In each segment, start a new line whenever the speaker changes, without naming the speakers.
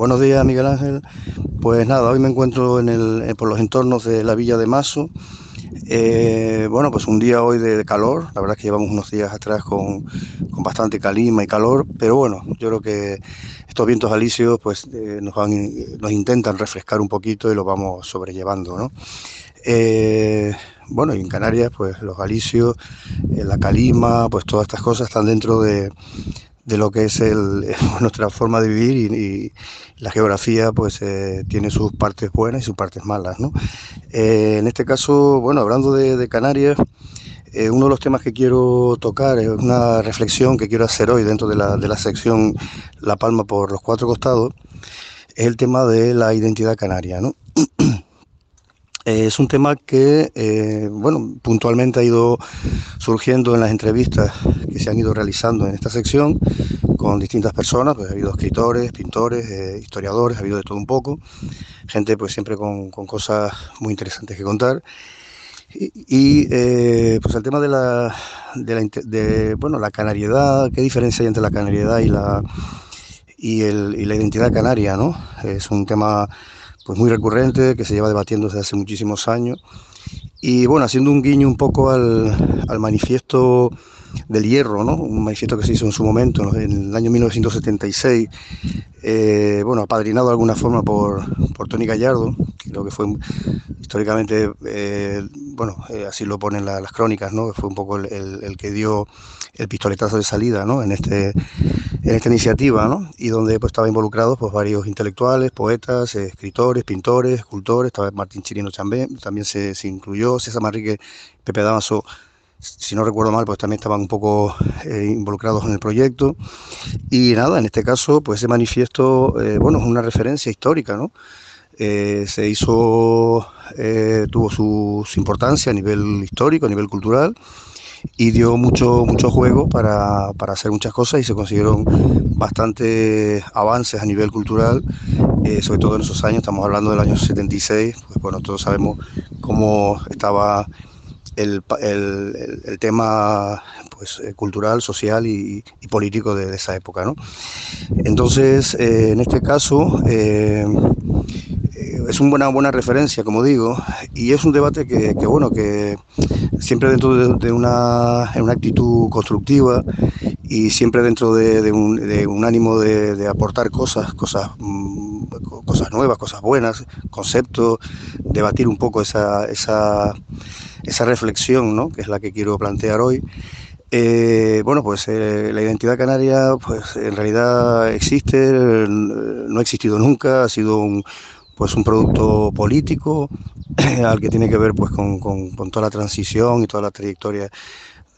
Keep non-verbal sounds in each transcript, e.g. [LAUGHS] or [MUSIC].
Buenos días, Miguel Ángel. Pues nada, hoy me encuentro en el, eh, por los entornos de la villa de Mazo. Eh, bueno, pues un día hoy de, calor. La verdad es que llevamos unos días atrás con, bastante calima y calor, pero bueno, yo creo que estos vientos alisios pues eh, nos, nos intentan refrescar un poquito y los vamos sobrellevando, ¿no? bueno, y en Canarias, pues los alisios, la calima, pues todas estas cosas están dentro de, de lo que es el, [LAUGHS] nuestra forma de vivir y, la geografía pues eh, tiene sus partes buenas y sus partes malas. ¿no? Eh, en este caso, bueno, hablando de, Canarias, eh, uno de los temas que quiero tocar es una reflexión que quiero hacer hoy dentro de la, de la sección La Palma por los cuatro costados, es el tema de la identidad canaria. ¿no? [CLEARS THROAT] Eh, es un tema que, eh, bueno, puntualmente ha ido surgiendo en las entrevistas que se han ido realizando en esta sección con distintas personas, pues ha habido escritores, pintores, eh, historiadores, ha habido de todo un poco, gente pues siempre con, cosas muy interesantes que contar. Y, pues el tema de la, de la, de, bueno, la canariedad, qué diferencia hay entre la canariedad y la, y, el, y la identidad canaria, ¿no? Es un tema pues muy recurrente, que se lleva debatiendo desde hace muchísimos años. Y bueno, haciendo un guiño un poco al, manifiesto del hierro, ¿no? un manifiesto que se hizo en su momento, en el año 1976, eh, bueno, apadrinado de alguna forma por, por Tony Gallardo, que creo que fue históricamente, eh, bueno, eh, así lo ponen las crónicas, ¿no? fue un poco el, el que dio el pistoletazo de salida ¿no? en, este, en esta iniciativa, ¿no? y donde pues, estaban involucrados pues, varios intelectuales, poetas, escritores, pintores, escultores, estaba Martín Chirino Chambé, también se, incluyó César Manrique, Pepe Damaso, si no recuerdo mal, pues también estaban un poco eh, involucrados en el proyecto. Y nada, en este caso, pues ese manifiesto, eh, bueno, es una referencia histórica, ¿no? Eh, se hizo, tuvo su, su, importancia a nivel histórico, a nivel cultural, y dio mucho, mucho juego para, para hacer muchas cosas y se consiguieron bastantes avances a nivel cultural, eh, sobre todo en esos años, estamos hablando del año 76, pues bueno, todos sabemos cómo estaba el, el, el tema pues, eh, cultural, social y, político de, esa época. ¿no? Entonces, eh, en este caso, es una buena referencia, como digo, y es un debate que, bueno, que siempre dentro de, una, una, actitud constructiva y siempre dentro de, un, ánimo de, aportar cosas, cosas, mm, cosas nuevas, cosas buenas, conceptos, debatir un poco esa, esa, esa reflexión, ¿no? que es la que quiero plantear hoy. Eh, bueno, pues eh, la identidad canaria, pues en realidad existe, no ha existido nunca, ha sido un, pues un producto político [CLEARS THROAT] al que tiene que ver pues con, toda la transición y toda la trayectoria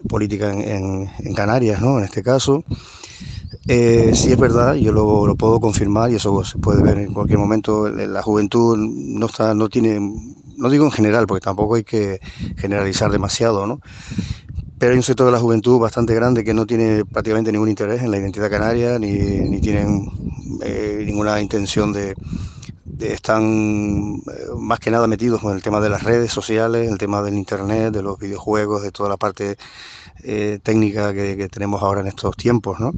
política en, Canarias, ¿no? En este caso. Eh, sí es verdad, yo lo, puedo confirmar y eso se puede ver en cualquier momento. La juventud no está, no tiene, no digo en general, porque tampoco hay que generalizar demasiado, ¿no? Pero hay un sector de la juventud bastante grande que no tiene prácticamente ningún interés en la identidad canaria, ni, ni tienen eh, ninguna intención de, están eh, más que nada metidos con el tema de las redes sociales, el tema del internet, de los videojuegos, de toda la parte eh, técnica que, tenemos ahora en estos tiempos, ¿no?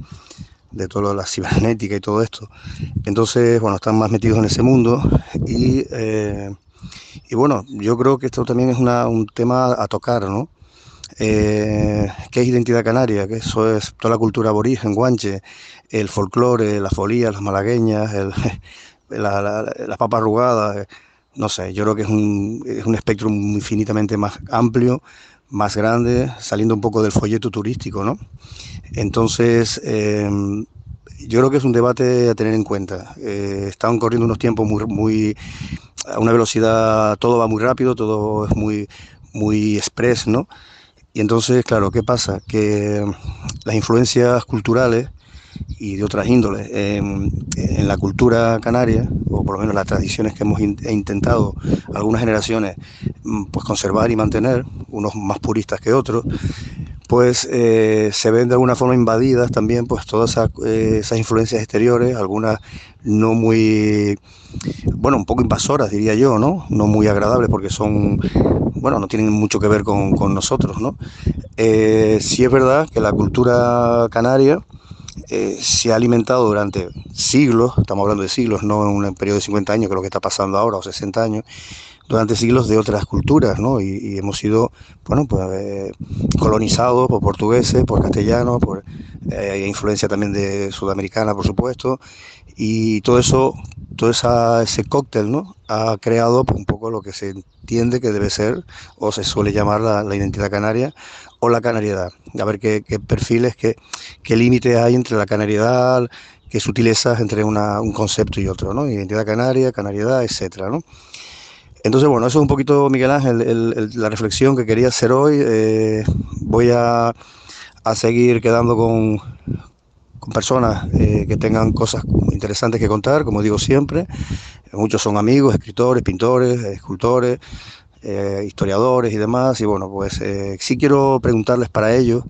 de toda la cibernética y todo esto. Entonces, bueno, están más metidos en ese mundo y, eh, y bueno, yo creo que esto también es una, un tema a tocar, ¿no? ¿Qué es identidad canaria? Que eso es toda la cultura aborigen, guanche, el folclore, la folía, las malagueñas, el, las papas arrugadas, eh, no sé, yo creo que es un, es un espectro infinitamente más amplio, más grande, saliendo un poco del folleto turístico, ¿no? Entonces, em, yo creo que es un debate a tener en cuenta. Eh, están corriendo unos tiempos muy, muy, a una velocidad, todo va muy rápido, todo es muy, muy express, ¿no? Y entonces, claro, ¿qué pasa? Que las influencias culturales y de otras índoles. en la cultura canaria, o por lo menos las tradiciones que hemos intentado algunas generaciones mm, pues conservar y mantener, unos más puristas que otros, pues eh, se ven de alguna forma invadidas también pues todas eh, esas, influencias exteriores, algunas no muy, bueno, un poco invasoras diría yo, ¿no? No muy agradables porque son, bueno, no tienen mucho que ver con, nosotros, ¿no? Eh, sí es verdad que la cultura canaria se ha alimentado durante siglos, estamos hablando de siglos, no en un periodo de 50 años, que es lo que está pasando ahora, o 60 años, durante siglos de otras culturas, ¿no? Y, hemos sido, bueno, pues eh, colonizados por portugueses, por castellanos, por eh, influencia también de sudamericana, por supuesto, y todo eso, todo ese cóctel, ¿no? Ha creado un poco lo que se entiende que debe ser, o se suele llamar la, identidad canaria, o la canariedad. A ver qué, perfiles, qué, límites hay entre la canariedad, qué sutilezas entre un concepto y otro, ¿no? Identidad canaria, canariedad, etcétera, ¿no? Entonces, bueno, eso es un poquito, Miguel Ángel, la reflexión que quería hacer hoy. Eh, voy a, seguir quedando con, personas eh, que tengan cosas interesantes que contar, como digo siempre. Muchos son amigos, escritores, pintores, escultores, eh, historiadores y demás. Y bueno, pues sí quiero preguntarles para ellos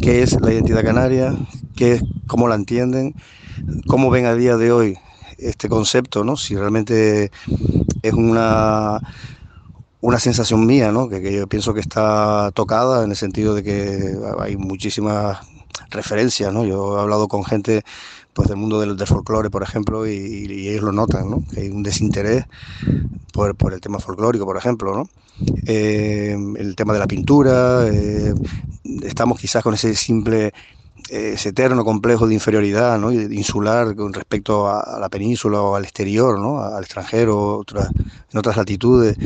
qué es la identidad canaria, qué es, cómo la entienden, cómo ven a día de hoy este concepto, ¿no? Si realmente es una, una sensación mía, ¿no? Que, yo pienso que está tocada en el sentido de que hay muchísimas referencias, ¿no? Yo he hablado con gente pues del mundo del, folclore, por ejemplo, y, ellos lo notan, ¿no? Que hay un desinterés por, el tema folclórico, por ejemplo, ¿no? Eh, el tema de la pintura, eh, estamos quizás con ese simple ese eterno complejo de inferioridad ¿no? insular con respecto a, la península o al exterior, ¿no? al extranjero, en otras latitudes.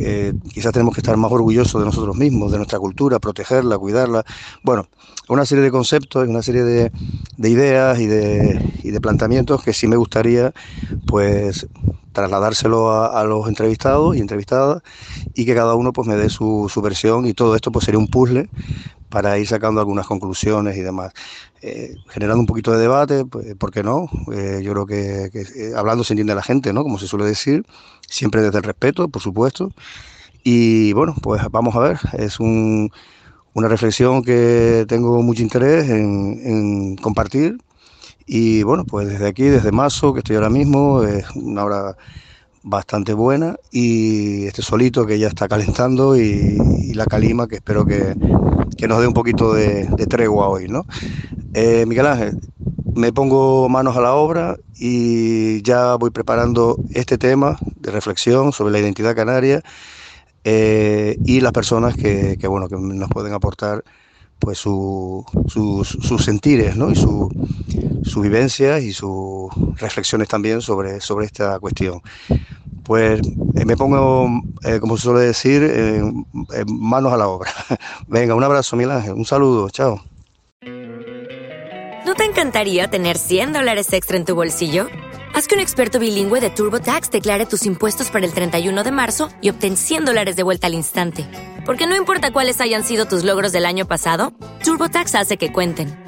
Eh, quizás tenemos que estar más orgullosos de nosotros mismos, de nuestra cultura, protegerla, cuidarla. Bueno, una serie de conceptos, una serie de, ideas y de, y de, planteamientos que sí me gustaría pues trasladárselo a, los entrevistados y entrevistadas y que cada uno pues me dé su, versión y todo esto pues sería un puzzle para ir sacando algunas conclusiones y demás. Eh, generando un poquito de debate, pues, ¿por qué no? Eh, yo creo que, eh, hablando se entiende la gente, ¿no? Como se suele decir, siempre desde el respeto, por supuesto. Y bueno, pues vamos a ver, es un, una reflexión que tengo mucho interés en, compartir. Y bueno, pues desde aquí, desde Mazo, que estoy ahora mismo, es una hora bastante buena y este solito que ya está calentando y, la calima que espero que, nos dé un poquito de, tregua hoy, ¿no? Eh, Miguel Ángel, me pongo manos a la obra y ya voy preparando este tema de reflexión sobre la identidad canaria eh, y las personas que, bueno, que nos pueden aportar pues sus sentires ¿no? y su, su vivencias y sus reflexiones también sobre, sobre esta cuestión. Pues eh, me pongo, eh, como se suele decir, manos a la obra. [LAUGHS] Venga, un abrazo, Miguel Ángel, un saludo, chao.
¿No te encantaría tener 100 dólares extra en tu bolsillo? Haz que un experto bilingüe de TurboTax declare tus impuestos para el 31 de marzo y obtén 100 dólares de vuelta al instante. Porque no importa cuáles hayan sido tus logros del año pasado, TurboTax hace que cuenten.